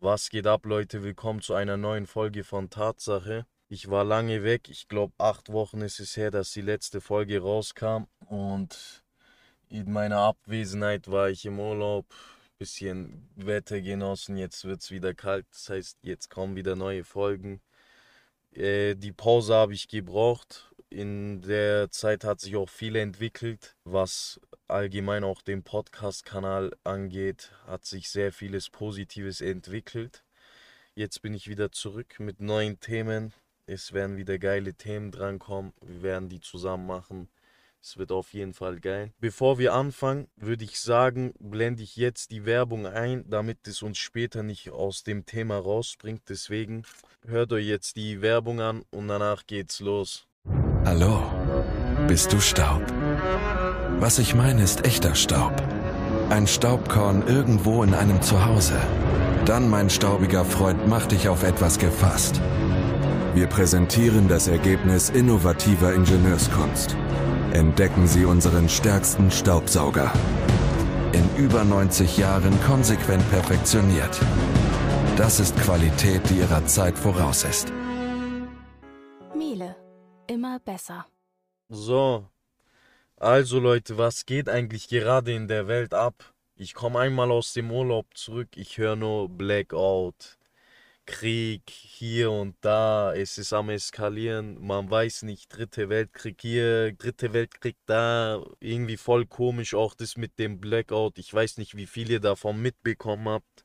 Was geht ab, Leute? Willkommen zu einer neuen Folge von Tatsache. Ich war lange weg. Ich glaube, acht Wochen ist es her, dass die letzte Folge rauskam. Und in meiner Abwesenheit war ich im Urlaub. Bisschen Wetter genossen. Jetzt wird es wieder kalt. Das heißt, jetzt kommen wieder neue Folgen. Äh, die Pause habe ich gebraucht. In der Zeit hat sich auch viel entwickelt, was allgemein auch den Podcast-Kanal angeht, hat sich sehr vieles Positives entwickelt. Jetzt bin ich wieder zurück mit neuen Themen. Es werden wieder geile Themen drankommen. Wir werden die zusammen machen. Es wird auf jeden Fall geil. Bevor wir anfangen, würde ich sagen, blende ich jetzt die Werbung ein, damit es uns später nicht aus dem Thema rausbringt. Deswegen hört euch jetzt die Werbung an und danach geht's los. Hallo, bist du Staub? Was ich meine ist echter Staub. Ein Staubkorn irgendwo in einem Zuhause. Dann, mein staubiger Freund, mach dich auf etwas gefasst. Wir präsentieren das Ergebnis innovativer Ingenieurskunst. Entdecken Sie unseren stärksten Staubsauger. In über 90 Jahren konsequent perfektioniert. Das ist Qualität, die ihrer Zeit voraus ist. Miele. Immer besser. So, also Leute, was geht eigentlich gerade in der Welt ab? Ich komme einmal aus dem Urlaub zurück, ich höre nur Blackout, Krieg hier und da, es ist am eskalieren, man weiß nicht, dritte Weltkrieg hier, dritte Weltkrieg da, irgendwie voll komisch auch das mit dem Blackout. Ich weiß nicht, wie viel ihr davon mitbekommen habt,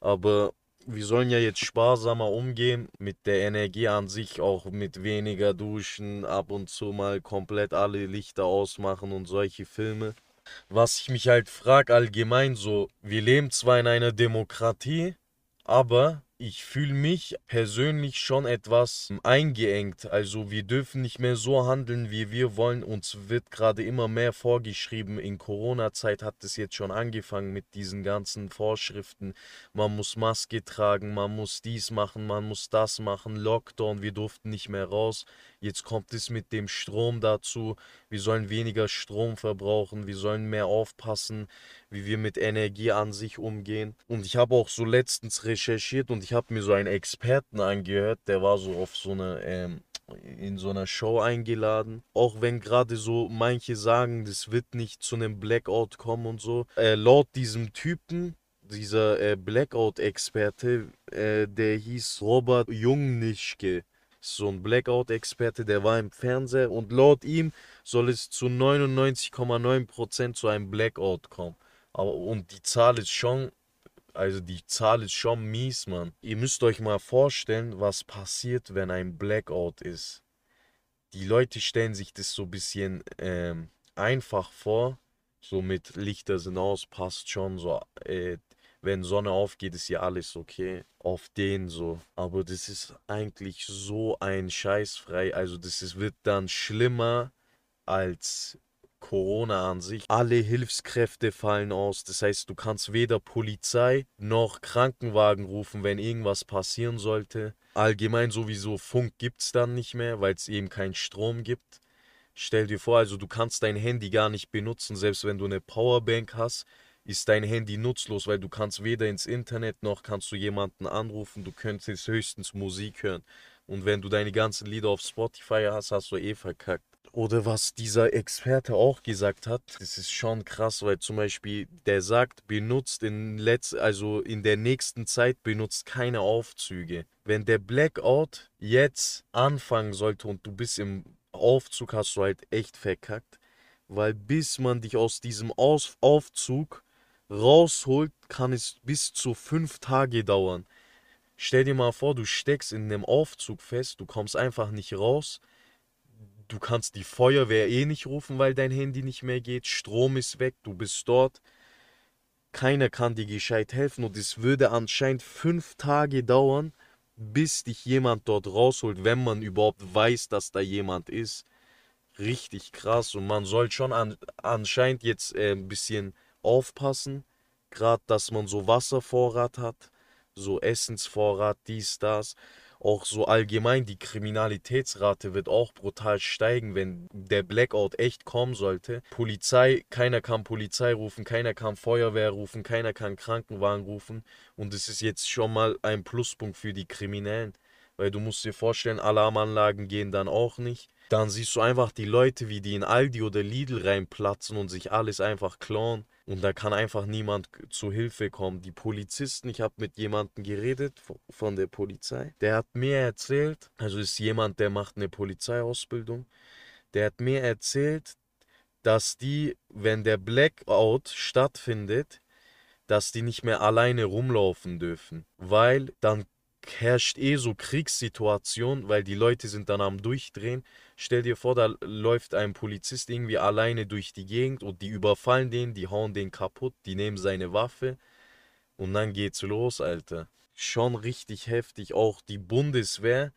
aber wir sollen ja jetzt sparsamer umgehen mit der Energie an sich, auch mit weniger Duschen, ab und zu mal komplett alle Lichter ausmachen und solche Filme. Was ich mich halt frage allgemein so, wir leben zwar in einer Demokratie, aber ich fühle mich persönlich schon etwas eingeengt. Also wir dürfen nicht mehr so handeln, wie wir wollen. Uns wird gerade immer mehr vorgeschrieben. In Corona-Zeit hat es jetzt schon angefangen mit diesen ganzen Vorschriften. Man muss Maske tragen, man muss dies machen, man muss das machen. Lockdown, wir durften nicht mehr raus. Jetzt kommt es mit dem Strom dazu. Wir sollen weniger Strom verbrauchen. Wir sollen mehr aufpassen, wie wir mit Energie an sich umgehen. Und ich habe auch so letztens recherchiert und ich habe mir so einen Experten angehört, der war so auf so eine ähm, in so einer Show eingeladen. Auch wenn gerade so manche sagen, das wird nicht zu einem Blackout kommen und so. Äh, laut diesem Typen, dieser äh, Blackout-Experte, äh, der hieß Robert Jungnischke so ein Blackout-Experte, der war im Fernseher und laut ihm soll es zu 99,9% zu einem Blackout kommen. Aber und die Zahl ist schon, also die Zahl ist schon mies, Mann. Ihr müsst euch mal vorstellen, was passiert, wenn ein Blackout ist. Die Leute stellen sich das so ein bisschen ähm, einfach vor. So mit Lichter sind aus, passt schon so. Äh, wenn Sonne aufgeht, ist ja alles okay. Auf den so. Aber das ist eigentlich so ein Scheißfrei. Also das ist, wird dann schlimmer als Corona an sich. Alle Hilfskräfte fallen aus. Das heißt, du kannst weder Polizei noch Krankenwagen rufen, wenn irgendwas passieren sollte. Allgemein sowieso Funk gibt es dann nicht mehr, weil es eben keinen Strom gibt. Stell dir vor, also du kannst dein Handy gar nicht benutzen, selbst wenn du eine Powerbank hast ist dein Handy nutzlos, weil du kannst weder ins Internet noch kannst du jemanden anrufen, du könntest höchstens Musik hören. Und wenn du deine ganzen Lieder auf Spotify hast, hast du eh verkackt. Oder was dieser Experte auch gesagt hat, das ist schon krass, weil zum Beispiel der sagt, benutzt in letz also in der nächsten Zeit benutzt keine Aufzüge. Wenn der Blackout jetzt anfangen sollte und du bist im Aufzug, hast du halt echt verkackt, weil bis man dich aus diesem Aus Aufzug rausholt, kann es bis zu fünf Tage dauern. Stell dir mal vor, du steckst in einem Aufzug fest, du kommst einfach nicht raus. Du kannst die Feuerwehr eh nicht rufen, weil dein Handy nicht mehr geht. Strom ist weg, du bist dort. Keiner kann dir gescheit helfen und es würde anscheinend fünf Tage dauern, bis dich jemand dort rausholt, wenn man überhaupt weiß, dass da jemand ist. Richtig krass und man soll schon an, anscheinend jetzt äh, ein bisschen aufpassen, gerade dass man so Wasservorrat hat, so Essensvorrat, dies, das. Auch so allgemein die Kriminalitätsrate wird auch brutal steigen, wenn der Blackout echt kommen sollte. Polizei, keiner kann Polizei rufen, keiner kann Feuerwehr rufen, keiner kann Krankenwagen rufen und es ist jetzt schon mal ein Pluspunkt für die Kriminellen, weil du musst dir vorstellen, Alarmanlagen gehen dann auch nicht. Dann siehst du einfach die Leute, wie die in Aldi oder Lidl reinplatzen und sich alles einfach klauen. Und da kann einfach niemand zu Hilfe kommen. Die Polizisten, ich habe mit jemandem geredet von der Polizei, der hat mir erzählt, also ist jemand, der macht eine Polizeiausbildung, der hat mir erzählt, dass die, wenn der Blackout stattfindet, dass die nicht mehr alleine rumlaufen dürfen, weil dann herrscht eh so Kriegssituation, weil die Leute sind dann am Durchdrehen. Stell dir vor, da läuft ein Polizist irgendwie alleine durch die Gegend und die überfallen den, die hauen den kaputt, die nehmen seine Waffe und dann geht's los, Alter. Schon richtig heftig. Auch die Bundeswehr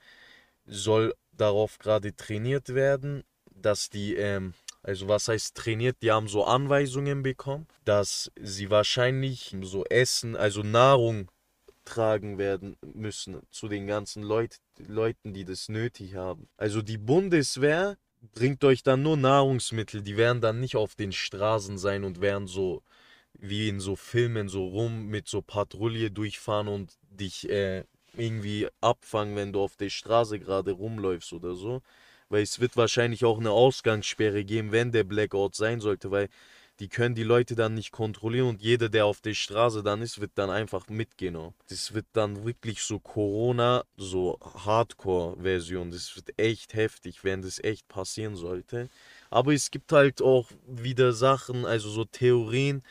soll darauf gerade trainiert werden, dass die, ähm, also was heißt trainiert, die haben so Anweisungen bekommen, dass sie wahrscheinlich so Essen, also Nahrung tragen werden müssen zu den ganzen Leut Leuten, die das nötig haben. Also die Bundeswehr bringt euch dann nur Nahrungsmittel, die werden dann nicht auf den Straßen sein und werden so wie in so Filmen so rum mit so Patrouille durchfahren und dich äh, irgendwie abfangen, wenn du auf der Straße gerade rumläufst oder so. Weil es wird wahrscheinlich auch eine Ausgangssperre geben, wenn der Blackout sein sollte, weil die können die Leute dann nicht kontrollieren und jeder, der auf der Straße dann ist, wird dann einfach mitgenommen. Das wird dann wirklich so Corona, so Hardcore-Version. Das wird echt heftig, wenn das echt passieren sollte. Aber es gibt halt auch wieder Sachen, also so Theorien,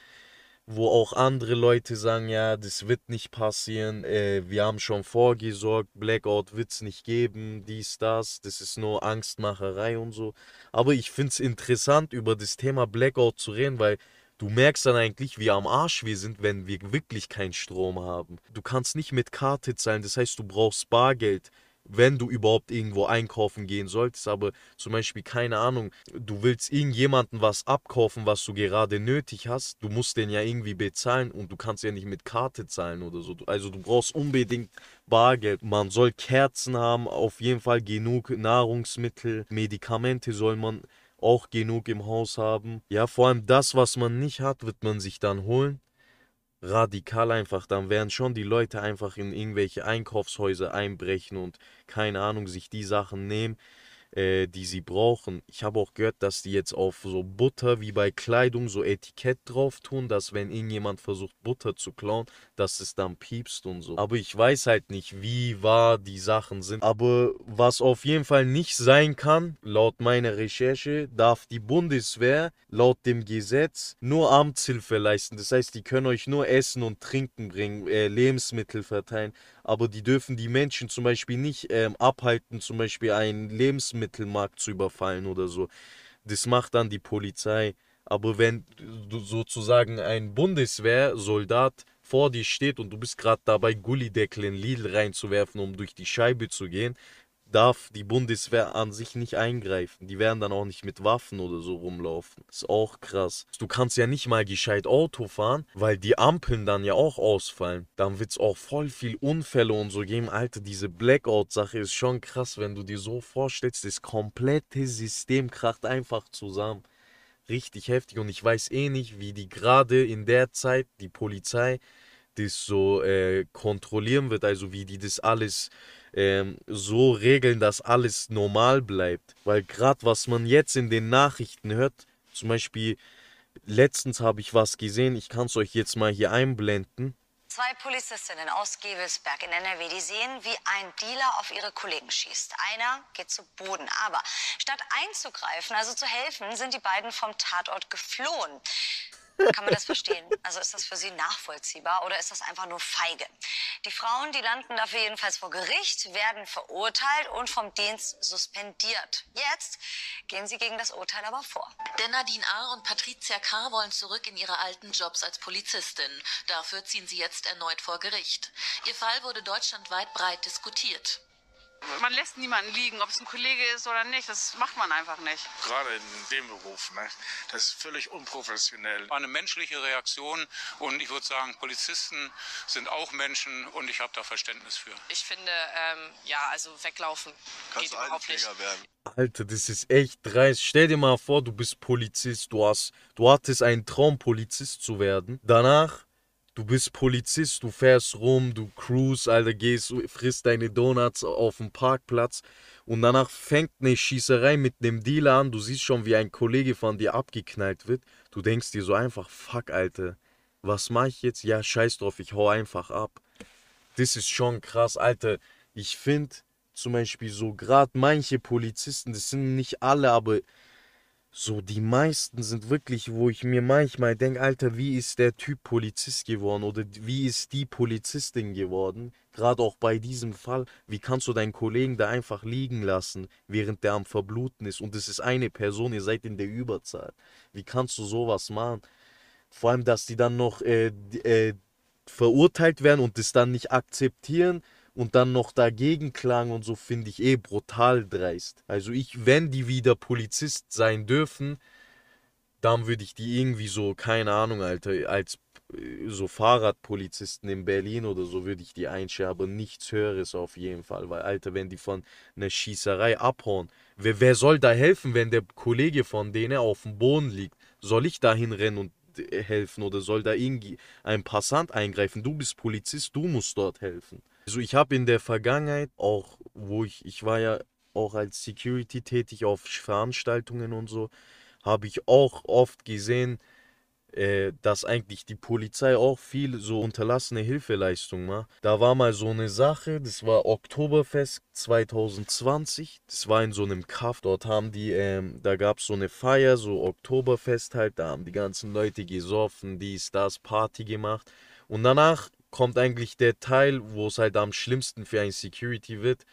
wo auch andere Leute sagen, ja, das wird nicht passieren, äh, wir haben schon vorgesorgt, Blackout wird es nicht geben, dies, das, das ist nur Angstmacherei und so. Aber ich finde es interessant, über das Thema Blackout zu reden, weil du merkst dann eigentlich, wie am Arsch wir sind, wenn wir wirklich keinen Strom haben. Du kannst nicht mit Karte zahlen, das heißt, du brauchst Bargeld wenn du überhaupt irgendwo einkaufen gehen solltest, aber zum Beispiel, keine Ahnung, du willst irgendjemanden was abkaufen, was du gerade nötig hast, du musst den ja irgendwie bezahlen und du kannst ja nicht mit Karte zahlen oder so. Also du brauchst unbedingt Bargeld. Man soll Kerzen haben, auf jeden Fall genug Nahrungsmittel, Medikamente soll man auch genug im Haus haben. Ja, vor allem das, was man nicht hat, wird man sich dann holen radikal einfach, dann werden schon die Leute einfach in irgendwelche Einkaufshäuser einbrechen und keine Ahnung, sich die Sachen nehmen äh, die sie brauchen. Ich habe auch gehört, dass die jetzt auf so Butter wie bei Kleidung so Etikett drauf tun, dass wenn irgendjemand versucht Butter zu klauen, dass es dann piepst und so. Aber ich weiß halt nicht, wie wahr die Sachen sind. Aber was auf jeden Fall nicht sein kann, laut meiner Recherche, darf die Bundeswehr laut dem Gesetz nur Amtshilfe leisten. Das heißt, die können euch nur Essen und Trinken bringen, äh, Lebensmittel verteilen aber die dürfen die Menschen zum Beispiel nicht ähm, abhalten, zum Beispiel einen Lebensmittelmarkt zu überfallen oder so. Das macht dann die Polizei. Aber wenn sozusagen ein Bundeswehrsoldat vor dir steht und du bist gerade dabei, Gullideckel in Lidl reinzuwerfen, um durch die Scheibe zu gehen, darf die Bundeswehr an sich nicht eingreifen. Die werden dann auch nicht mit Waffen oder so rumlaufen. Ist auch krass. Du kannst ja nicht mal gescheit Auto fahren, weil die Ampeln dann ja auch ausfallen. Dann wird es auch voll viel Unfälle und so geben. Alter, diese Blackout-Sache ist schon krass, wenn du dir so vorstellst, das komplette System kracht einfach zusammen. Richtig heftig und ich weiß eh nicht, wie die gerade in der Zeit, die Polizei, das so äh, kontrollieren wird, also wie die das alles ähm, so regeln, dass alles normal bleibt. Weil gerade was man jetzt in den Nachrichten hört, zum Beispiel letztens habe ich was gesehen, ich kann es euch jetzt mal hier einblenden. Zwei Polizistinnen aus Gebelsberg in NRW, die sehen, wie ein Dealer auf ihre Kollegen schießt. Einer geht zu Boden. Aber statt einzugreifen, also zu helfen, sind die beiden vom Tatort geflohen. Kann man das verstehen? Also ist das für Sie nachvollziehbar oder ist das einfach nur feige? Die Frauen, die landen dafür jedenfalls vor Gericht, werden verurteilt und vom Dienst suspendiert. Jetzt gehen sie gegen das Urteil aber vor. Denn Nadine A. und Patricia K. wollen zurück in ihre alten Jobs als Polizistin. Dafür ziehen sie jetzt erneut vor Gericht. Ihr Fall wurde deutschlandweit breit diskutiert. Man lässt niemanden liegen, ob es ein Kollege ist oder nicht. Das macht man einfach nicht. Gerade in dem Beruf, ne? das ist völlig unprofessionell. Eine menschliche Reaktion und ich würde sagen, Polizisten sind auch Menschen und ich habe da Verständnis für. Ich finde, ähm, ja, also weglaufen Kannst geht überhaupt nicht. Altenpfleger werden. Alter, das ist echt dreist. Stell dir mal vor, du bist Polizist, du hast, du hattest einen Traum, Polizist zu werden. Danach, du bist Polizist, du fährst rum, du cruise, Alter, gehst, frisst deine Donuts auf dem Parkplatz und danach fängt eine Schießerei mit einem Dealer an. Du siehst schon, wie ein Kollege von dir abgeknallt wird. Du denkst dir so einfach, fuck, Alter, was mach ich jetzt? Ja, scheiß drauf, ich hau einfach ab. Das ist schon krass, Alter. Ich finde zum Beispiel so gerade manche Polizisten, das sind nicht alle, aber so die meisten sind wirklich, wo ich mir manchmal denke, Alter, wie ist der Typ Polizist geworden oder wie ist die Polizistin geworden? Gerade auch bei diesem Fall, wie kannst du deinen Kollegen da einfach liegen lassen, während der am Verbluten ist und es ist eine Person, ihr seid in der Überzahl. Wie kannst du sowas machen? Vor allem, dass die dann noch äh, äh, verurteilt werden und das dann nicht akzeptieren und dann noch dagegen klagen und so finde ich eh brutal dreist. Also ich, wenn die wieder Polizist sein dürfen, dann würde ich die irgendwie so, keine Ahnung, Alter, als äh, so Fahrradpolizisten in Berlin oder so würde ich die einstellen, aber nichts Höheres auf jeden Fall, weil, Alter, wenn die von einer Schießerei abhauen, wer, wer soll da helfen, wenn der Kollege von denen auf dem Boden liegt? Soll ich da hinrennen und äh, helfen oder soll da irgendwie ein Passant eingreifen? Du bist Polizist, du musst dort helfen. Also ich habe in der Vergangenheit auch, wo ich, ich war ja auch als Security tätig auf Veranstaltungen und so, habe ich auch oft gesehen, äh, dass eigentlich die Polizei auch viel so unterlassene Hilfeleistung macht. Da war mal so eine Sache, das war Oktoberfest 2020, das war in so einem Kaff, dort haben die, ähm, da gab es so eine Feier, so Oktoberfest halt, da haben die ganzen Leute gesoffen, dies, das, Party gemacht und danach kommt eigentlich der Teil, wo es halt am schlimmsten für ein Security wird.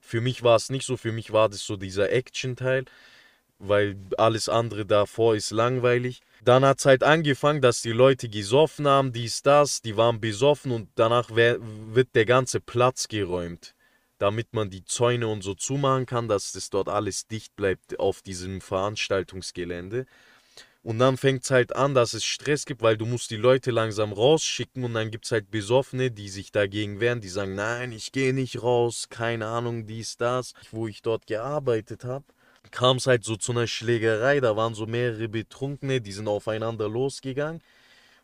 Für mich war es nicht so, für mich war das so dieser Action-Teil weil alles andere davor ist langweilig. Dann hat es halt angefangen, dass die Leute gesoffen haben, dies, das, die waren besoffen und danach wird der ganze Platz geräumt, damit man die Zäune und so zumachen kann, dass das dort alles dicht bleibt auf diesem Veranstaltungsgelände. Und dann fängt es halt an, dass es Stress gibt, weil du musst die Leute langsam rausschicken und dann gibt es halt Besoffene, die sich dagegen wehren, die sagen, nein, ich gehe nicht raus, keine Ahnung, dies, das. Wo ich dort gearbeitet habe, kam es halt so zu einer Schlägerei, da waren so mehrere Betrunkene, die sind aufeinander losgegangen.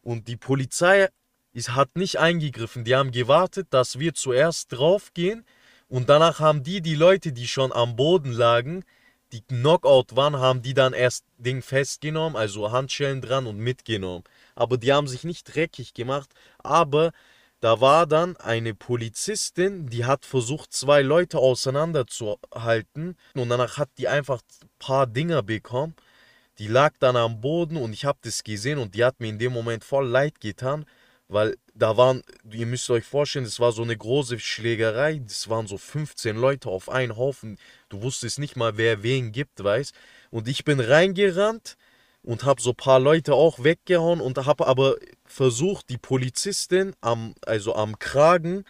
Und die Polizei ist, hat nicht eingegriffen, die haben gewartet, dass wir zuerst draufgehen. Und danach haben die, die Leute, die schon am Boden lagen, die Knockout waren, haben die dann erst Ding festgenommen, also Handschellen dran und mitgenommen. Aber die haben sich nicht dreckig gemacht, aber da war dann eine Polizistin, die hat versucht, zwei Leute auseinanderzuhalten und danach hat die einfach ein paar Dinger bekommen. Die lag dann am Boden und ich habe das gesehen und die hat mir in dem Moment voll leid getan, weil da waren, ihr müsst euch vorstellen, das war so eine große Schlägerei, das waren so 15 Leute auf einen Haufen. Du wusstest nicht mal, wer wen gibt, weißt. Und ich bin reingerannt und habe so ein paar Leute auch weggehauen und habe aber versucht, die Polizistin am, also am Kragen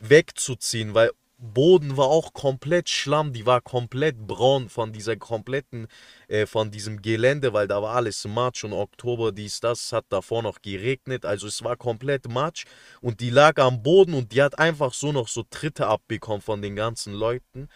wegzuziehen, weil Boden war auch komplett Schlamm, die war komplett braun von dieser kompletten, äh, von diesem Gelände, weil da war alles Matsch und Oktober, dies, das, hat davor noch geregnet, also es war komplett Matsch und die lag am Boden und die hat einfach so noch so Tritte abbekommen von den ganzen Leuten.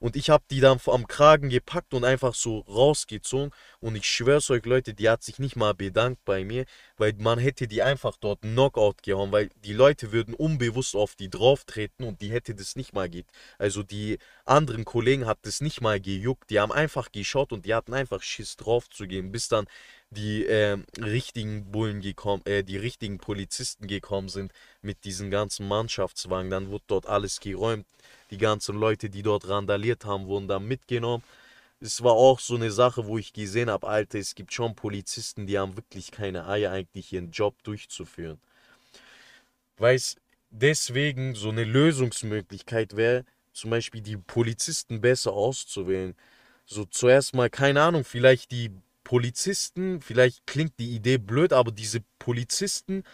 Und ich habe die dann am Kragen gepackt und einfach so rausgezogen. Und ich schwör's euch, Leute, die hat sich nicht mal bedankt bei mir, weil man hätte die einfach dort Knockout gehauen, weil die Leute würden unbewusst auf die drauf treten und die hätte das nicht mal geht. Also die anderen Kollegen hat das nicht mal gejuckt. Die haben einfach geschaut und die hatten einfach Schiss drauf zu gehen, bis dann die ähm, richtigen Bullen gekommen, äh, die richtigen Polizisten gekommen sind mit diesen ganzen Mannschaftswagen. Dann wurde dort alles geräumt. Die ganzen Leute, die dort randaliert haben, wurden dann mitgenommen. Es war auch so eine Sache, wo ich gesehen habe, Alter, es gibt schon Polizisten, die haben wirklich keine Eier, eigentlich ihren Job durchzuführen. Weiß, deswegen so eine Lösungsmöglichkeit wäre, zum Beispiel die Polizisten besser auszuwählen. So zuerst mal, keine Ahnung, vielleicht die Polizisten, vielleicht klingt die Idee blöd, aber diese Polizisten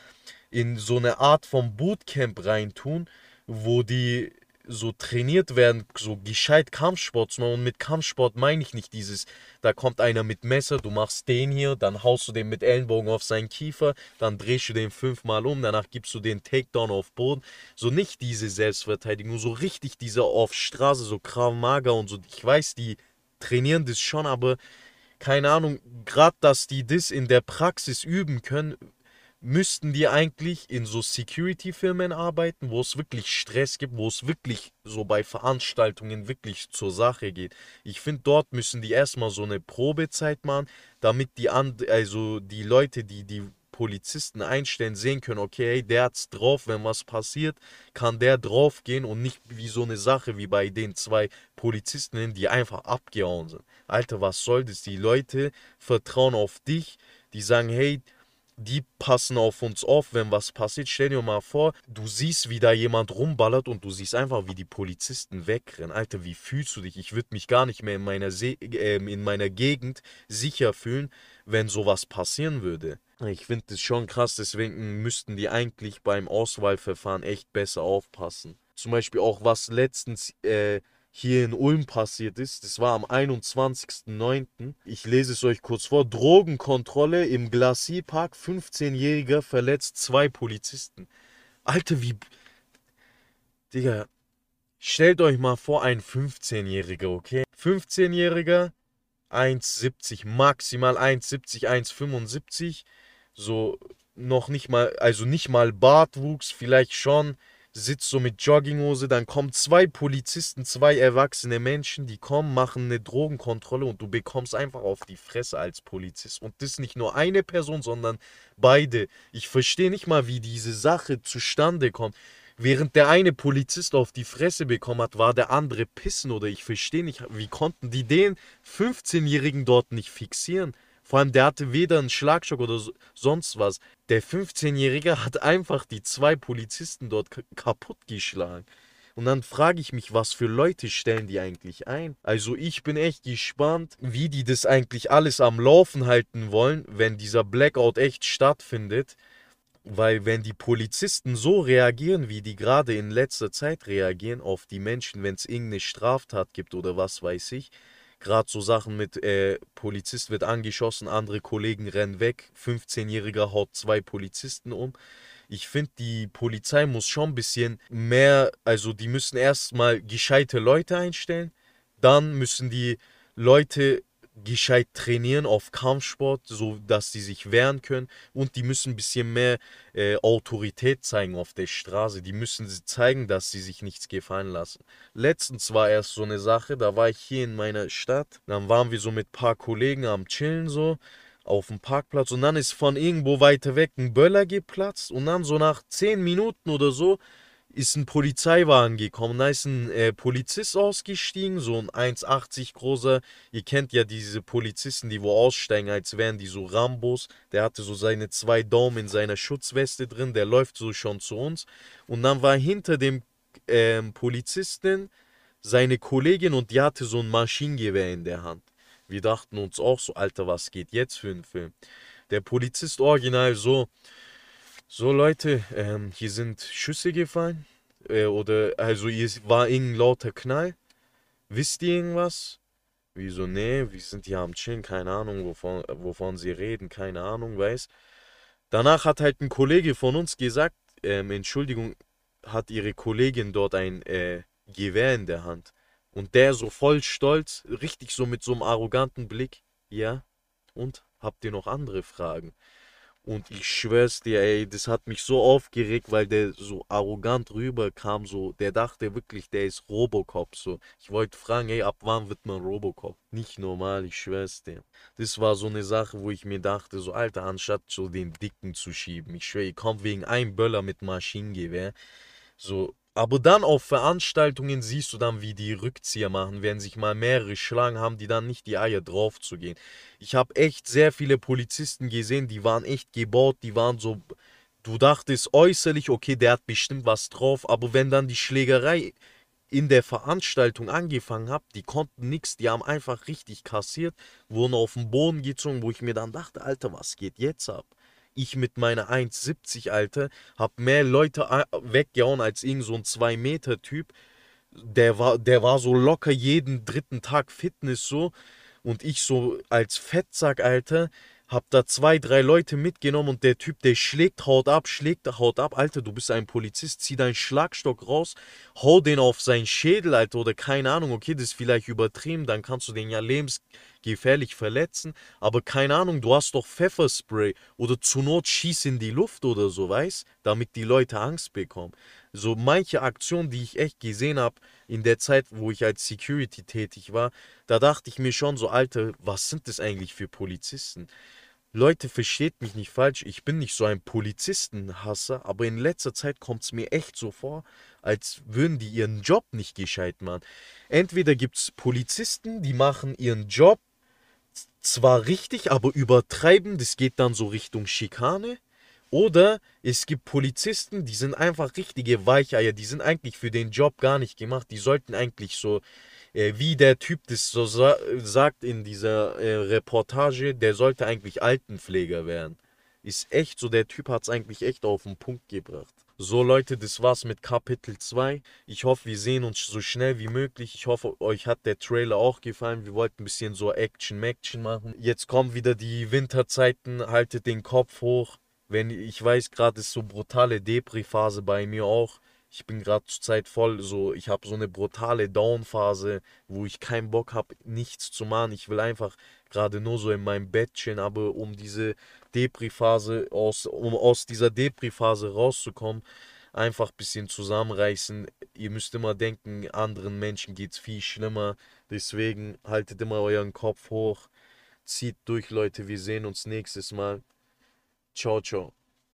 in so eine Art von Bootcamp reintun, wo die so trainiert werden, so gescheit Kampfsport zu machen. Und mit Kampfsport meine ich nicht dieses, da kommt einer mit Messer, du machst den hier, dann haust du den mit Ellenbogen auf seinen Kiefer, dann drehst du den fünfmal um, danach gibst du den Takedown auf Boden. So nicht diese Selbstverteidigung, so richtig diese auf Straße, so Krav Maga und so. Ich weiß, die trainieren das schon, aber keine Ahnung, gerade dass die das in der Praxis üben können, müssten die eigentlich in so Security-Firmen arbeiten, wo es wirklich Stress gibt, wo es wirklich so bei Veranstaltungen wirklich zur Sache geht. Ich finde, dort müssen die erstmal so eine Probezeit machen, damit die, and also die Leute, die die Polizisten einstellen, sehen können, okay, der hat's drauf, wenn was passiert, kann der drauf gehen und nicht wie so eine Sache wie bei den zwei Polizisten, die einfach abgehauen sind. Alter, was soll das? Die Leute vertrauen auf dich, die sagen, hey, die passen auf uns auf, wenn was passiert. Stell dir mal vor, du siehst, wie da jemand rumballert und du siehst einfach, wie die Polizisten wegrennen. Alter, wie fühlst du dich? Ich würde mich gar nicht mehr in meiner, See äh, in meiner Gegend sicher fühlen, wenn sowas passieren würde. Ich finde das schon krass, deswegen müssten die eigentlich beim Auswahlverfahren echt besser aufpassen. Zum Beispiel auch was letztens äh, hier in Ulm passiert ist. Das war am 21.09. Ich lese es euch kurz vor. Drogenkontrolle im Glacis-Park. 15-Jähriger verletzt zwei Polizisten. Alter, wie... Digga, stellt euch mal vor, ein 15-Jähriger, okay? 15-Jähriger, 1,70, maximal 1,70, 1,75. So noch nicht mal, also nicht mal Bartwuchs, vielleicht schon sitzt so mit Jogginghose, dann kommen zwei Polizisten, zwei erwachsene Menschen, die kommen, machen eine Drogenkontrolle und du bekommst einfach auf die Fresse als Polizist. Und das nicht nur eine Person, sondern beide. Ich verstehe nicht mal, wie diese Sache zustande kommt. Während der eine Polizist auf die Fresse bekommen hat, war der andere pissen oder ich verstehe nicht, wie konnten die den 15-Jährigen dort nicht fixieren? Vor allem, der hatte weder einen Schlagstock oder sonst was. Der 15-Jährige hat einfach die zwei Polizisten dort kaputtgeschlagen. Und dann frage ich mich, was für Leute stellen die eigentlich ein? Also ich bin echt gespannt, wie die das eigentlich alles am Laufen halten wollen, wenn dieser Blackout echt stattfindet. Weil wenn die Polizisten so reagieren, wie die gerade in letzter Zeit reagieren auf die Menschen, wenn es irgendeine Straftat gibt oder was weiß ich, Gerade so Sachen mit äh, Polizist wird angeschossen, andere Kollegen rennen weg, 15-Jähriger haut zwei Polizisten um. Ich finde, die Polizei muss schon ein bisschen mehr, also die müssen erstmal gescheite Leute einstellen, dann müssen die Leute gescheit trainieren auf Kampfsport, so dass sie sich wehren können und die müssen ein bisschen mehr äh, Autorität zeigen auf der Straße. Die müssen zeigen, dass sie sich nichts gefallen lassen. Letztens war erst so eine Sache, da war ich hier in meiner Stadt, dann waren wir so mit ein paar Kollegen am chillen so auf dem Parkplatz und dann ist von irgendwo weiter weg ein Böller geplatzt und dann so nach 10 Minuten oder so ist ein Polizeiwagen gekommen. Da ist ein äh, Polizist ausgestiegen, so ein 1,80 großer. Ihr kennt ja diese Polizisten, die wo aussteigen, als wären die so Rambos. Der hatte so seine zwei Daumen in seiner Schutzweste drin. Der läuft so schon zu uns. Und dann war hinter dem ähm, Polizisten seine Kollegin und die hatte so ein Maschinengewehr in der Hand. Wir dachten uns auch so, Alter, was geht jetzt für ein Film? Der Polizist original so, so Leute, ähm, hier sind Schüsse gefallen. Äh, oder, also hier war irgendein lauter Knall. Wisst ihr irgendwas? Wieso, nee, wir sind hier am Chillen, keine Ahnung, wovon, wovon sie reden, keine Ahnung, weiß. Danach hat halt ein Kollege von uns gesagt, ähm, Entschuldigung, hat ihre Kollegin dort ein äh, Gewehr in der Hand. Und der so voll stolz, richtig so mit so einem arroganten Blick, ja, und habt ihr noch andere Fragen? Und ich schwör's dir, ey, das hat mich so aufgeregt, weil der so arrogant rüberkam, so, der dachte wirklich, der ist Robocop, so. Ich wollte fragen, ey, ab wann wird man Robocop? Nicht normal, ich schwör's dir. Das war so eine Sache, wo ich mir dachte, so, Alter, anstatt so den Dicken zu schieben, ich schwör, ihr kommt wegen einem Böller mit Maschinengewehr, so, aber dann auf Veranstaltungen siehst du dann, wie die Rückzieher machen. Wenn sich mal mehrere schlagen, haben die dann nicht die Eier drauf zu gehen. Ich habe echt sehr viele Polizisten gesehen, die waren echt gebaut, die waren so. Du dachtest äußerlich, okay, der hat bestimmt was drauf, aber wenn dann die Schlägerei in der Veranstaltung angefangen hat, die konnten nichts, die haben einfach richtig kassiert, wurden auf den Boden gezogen, wo ich mir dann dachte, Alter, was geht jetzt ab? Ich mit meiner 1,70, Alter, hab mehr Leute weggehauen als irgend so ein 2-Meter-Typ. der war, der war so locker jeden dritten Tag Fitness so. Und ich so als Fettsack, Alter, hab da zwei, drei Leute mitgenommen und der Typ, der schlägt, haut ab, schlägt, haut ab. Alter, du bist ein Polizist, zieh deinen Schlagstock raus, hau den auf seinen Schädel, Alter, oder keine Ahnung, okay, das ist vielleicht übertrieben, dann kannst du den ja lebensgefährlich verletzen, aber keine Ahnung, du hast doch Pfefferspray oder zur Not schieß in die Luft oder so, weißt, damit die Leute Angst bekommen. So manche Aktionen, die ich echt gesehen habe in der Zeit, wo ich als Security tätig war, da dachte ich mir schon so, Alter, was sind das eigentlich für Polizisten? Leute, versteht mich nicht falsch, ich bin nicht so ein Polizistenhasser, aber in letzter Zeit kommt es mir echt so vor, als würden die ihren Job nicht gescheit machen. Entweder gibt es Polizisten, die machen ihren Job zwar richtig, aber übertreiben, das geht dann so Richtung Schikane. Oder es gibt Polizisten, die sind einfach richtige Weicheier, die sind eigentlich für den Job gar nicht gemacht, die sollten eigentlich so äh, wie der Typ das so sa sagt in dieser äh, Reportage, der sollte eigentlich Altenpfleger werden. Ist echt so, der Typ hat es eigentlich echt auf den Punkt gebracht. So Leute, das war's mit Kapitel 2. Ich hoffe, wir sehen uns so schnell wie möglich. Ich hoffe, euch hat der Trailer auch gefallen. Wir wollten ein bisschen so Action-Maction machen. Jetzt kommen wieder die Winterzeiten. Haltet den Kopf hoch. Wenn ich weiß, gerade ist so brutale Depri-Phase bei mir auch. Ich bin gerade zur Zeit voll so, ich habe so eine brutale Down-Phase, wo ich keinen Bock habe, nichts zu machen. Ich will einfach gerade nur so in meinem Bett chillen, aber um diese Depri-Phase, aus, um aus dieser Depri-Phase rauszukommen, einfach ein bisschen zusammenreißen. Ihr müsst immer denken, anderen Menschen geht es viel schlimmer. Deswegen haltet immer euren Kopf hoch. Zieht durch, Leute. Wir sehen uns nächstes Mal. Ciao, ciao.